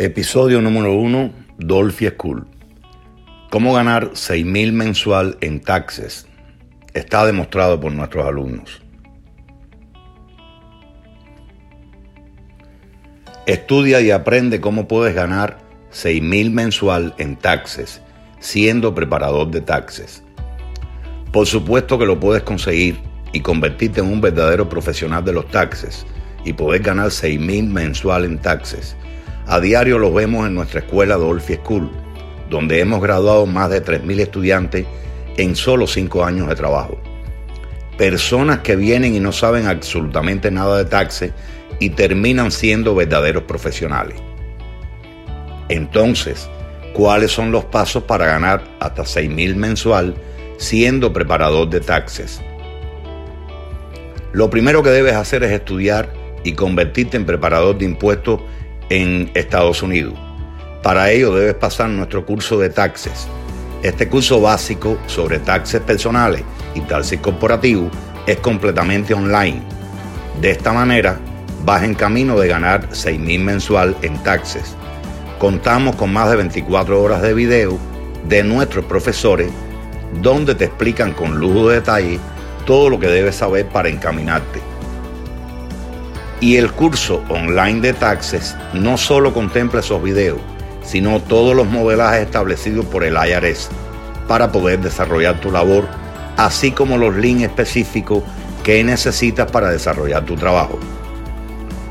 Episodio número 1, Dolphy School. ¿Cómo ganar 6.000 mensual en taxes? Está demostrado por nuestros alumnos. Estudia y aprende cómo puedes ganar 6.000 mensual en taxes siendo preparador de taxes. Por supuesto que lo puedes conseguir y convertirte en un verdadero profesional de los taxes y poder ganar 6.000 mensual en taxes a diario lo vemos en nuestra escuela Dolphy School, donde hemos graduado más de 3.000 estudiantes en solo 5 años de trabajo. Personas que vienen y no saben absolutamente nada de taxes y terminan siendo verdaderos profesionales. Entonces, ¿cuáles son los pasos para ganar hasta 6.000 mensual siendo preparador de taxes? Lo primero que debes hacer es estudiar y convertirte en preparador de impuestos en Estados Unidos. Para ello debes pasar nuestro curso de taxes. Este curso básico sobre taxes personales y taxes corporativos es completamente online. De esta manera vas en camino de ganar 6.000 mensual en taxes. Contamos con más de 24 horas de video de nuestros profesores donde te explican con lujo de detalle todo lo que debes saber para encaminarte. Y el curso online de taxes no solo contempla esos videos, sino todos los modelajes establecidos por el IRS para poder desarrollar tu labor, así como los links específicos que necesitas para desarrollar tu trabajo.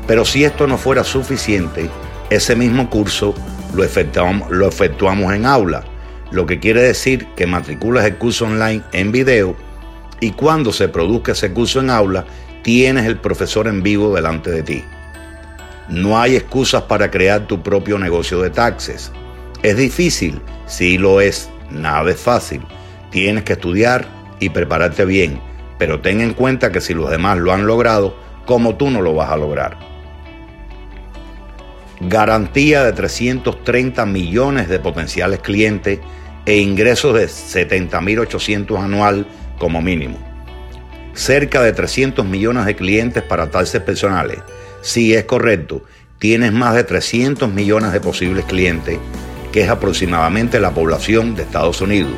Pero si esto no fuera suficiente, ese mismo curso lo efectuamos, lo efectuamos en aula, lo que quiere decir que matriculas el curso online en video y cuando se produzca ese curso en aula, tienes el profesor en vivo delante de ti. No hay excusas para crear tu propio negocio de taxes. ¿Es difícil? Sí lo es. Nada es fácil. Tienes que estudiar y prepararte bien, pero ten en cuenta que si los demás lo han logrado, como tú no lo vas a lograr. Garantía de 330 millones de potenciales clientes e ingresos de 70.800 anual como mínimo cerca de 300 millones de clientes para taxes personales. Sí, es correcto, tienes más de 300 millones de posibles clientes, que es aproximadamente la población de Estados Unidos.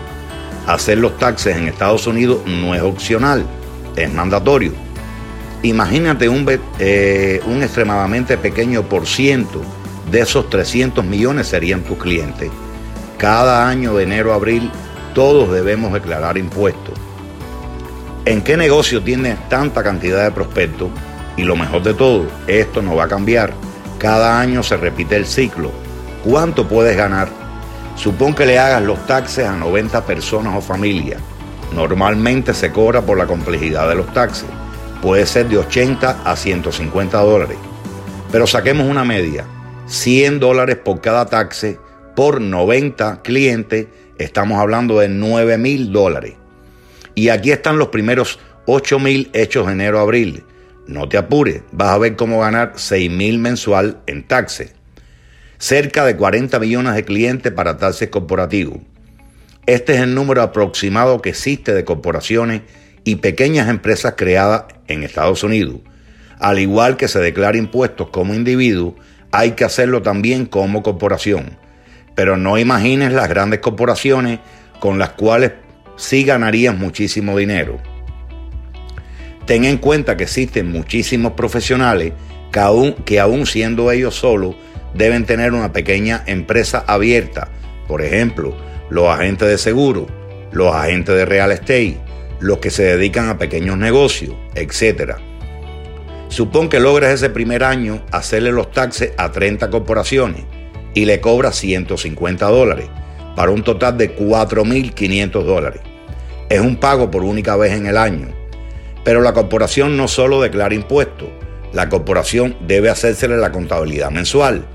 Hacer los taxes en Estados Unidos no es opcional, es mandatorio. Imagínate un, eh, un extremadamente pequeño por ciento de esos 300 millones serían tus clientes. Cada año de enero a abril todos debemos declarar impuestos. ¿En qué negocio tienes tanta cantidad de prospectos? Y lo mejor de todo, esto no va a cambiar. Cada año se repite el ciclo. ¿Cuánto puedes ganar? Supón que le hagas los taxes a 90 personas o familias. Normalmente se cobra por la complejidad de los taxes. Puede ser de 80 a 150 dólares. Pero saquemos una media. 100 dólares por cada taxe por 90 clientes. Estamos hablando de 9 mil dólares. Y aquí están los primeros 8 mil hechos enero-abril. No te apures, vas a ver cómo ganar 6 mil mensual en taxes. Cerca de 40 millones de clientes para taxes corporativos. Este es el número aproximado que existe de corporaciones y pequeñas empresas creadas en Estados Unidos. Al igual que se declara impuestos como individuo, hay que hacerlo también como corporación. Pero no imagines las grandes corporaciones con las cuales sí ganarías muchísimo dinero. Ten en cuenta que existen muchísimos profesionales que aún, que aún siendo ellos solos deben tener una pequeña empresa abierta. Por ejemplo, los agentes de seguro, los agentes de real estate, los que se dedican a pequeños negocios, etc. Supón que logres ese primer año hacerle los taxes a 30 corporaciones y le cobras 150 dólares para un total de 4.500 dólares. Es un pago por única vez en el año. Pero la corporación no solo declara impuestos, la corporación debe hacérsele la contabilidad mensual.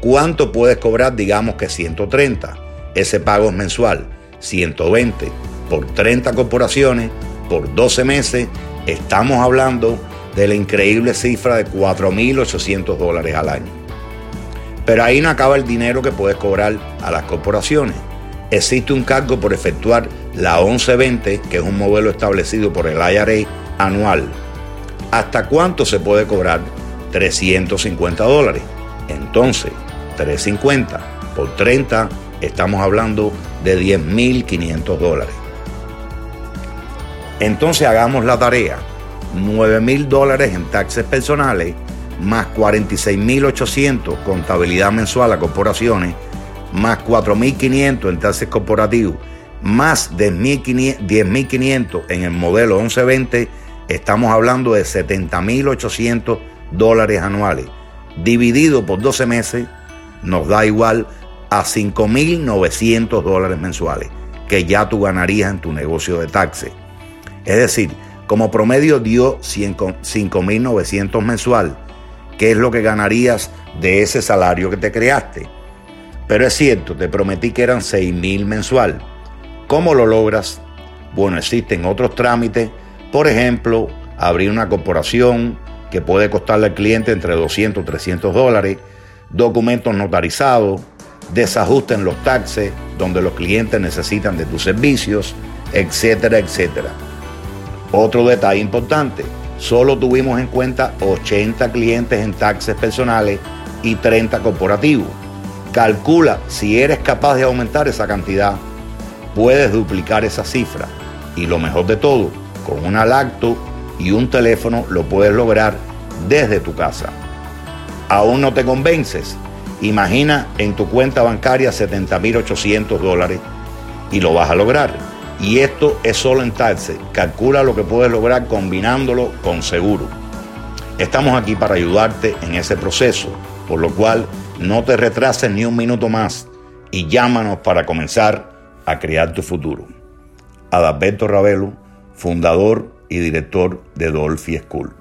¿Cuánto puedes cobrar? Digamos que 130. Ese pago es mensual. 120 por 30 corporaciones por 12 meses. Estamos hablando de la increíble cifra de 4.800 dólares al año. Pero ahí no acaba el dinero que puedes cobrar a las corporaciones. Existe un cargo por efectuar la 1120, que es un modelo establecido por el IRA anual. ¿Hasta cuánto se puede cobrar? 350 dólares. Entonces, 350. Por 30 estamos hablando de 10.500 dólares. Entonces hagamos la tarea. 9.000 dólares en taxes personales más 46.800 contabilidad mensual a corporaciones, más 4.500 en taxes corporativos, más 10.500 en el modelo 1120, estamos hablando de 70.800 dólares anuales. Dividido por 12 meses, nos da igual a 5.900 dólares mensuales, que ya tú ganarías en tu negocio de taxes. Es decir, como promedio dio 5.900 mensual, ¿qué es lo que ganarías de ese salario que te creaste? Pero es cierto, te prometí que eran 6.000 mensual. ¿Cómo lo logras? Bueno, existen otros trámites, por ejemplo, abrir una corporación que puede costarle al cliente entre 200 y 300 dólares, documentos notarizados, desajuste en los taxes donde los clientes necesitan de tus servicios, etcétera, etcétera. Otro detalle importante, solo tuvimos en cuenta 80 clientes en taxes personales y 30 corporativos. Calcula si eres capaz de aumentar esa cantidad puedes duplicar esa cifra. Y lo mejor de todo, con un lacto y un teléfono lo puedes lograr desde tu casa. ¿Aún no te convences? Imagina en tu cuenta bancaria 70.800 dólares y lo vas a lograr. Y esto es solo en taxes. Calcula lo que puedes lograr combinándolo con seguro. Estamos aquí para ayudarte en ese proceso, por lo cual no te retrases ni un minuto más y llámanos para comenzar a crear tu futuro. Adalberto Ravelo, fundador y director de Dolphy School.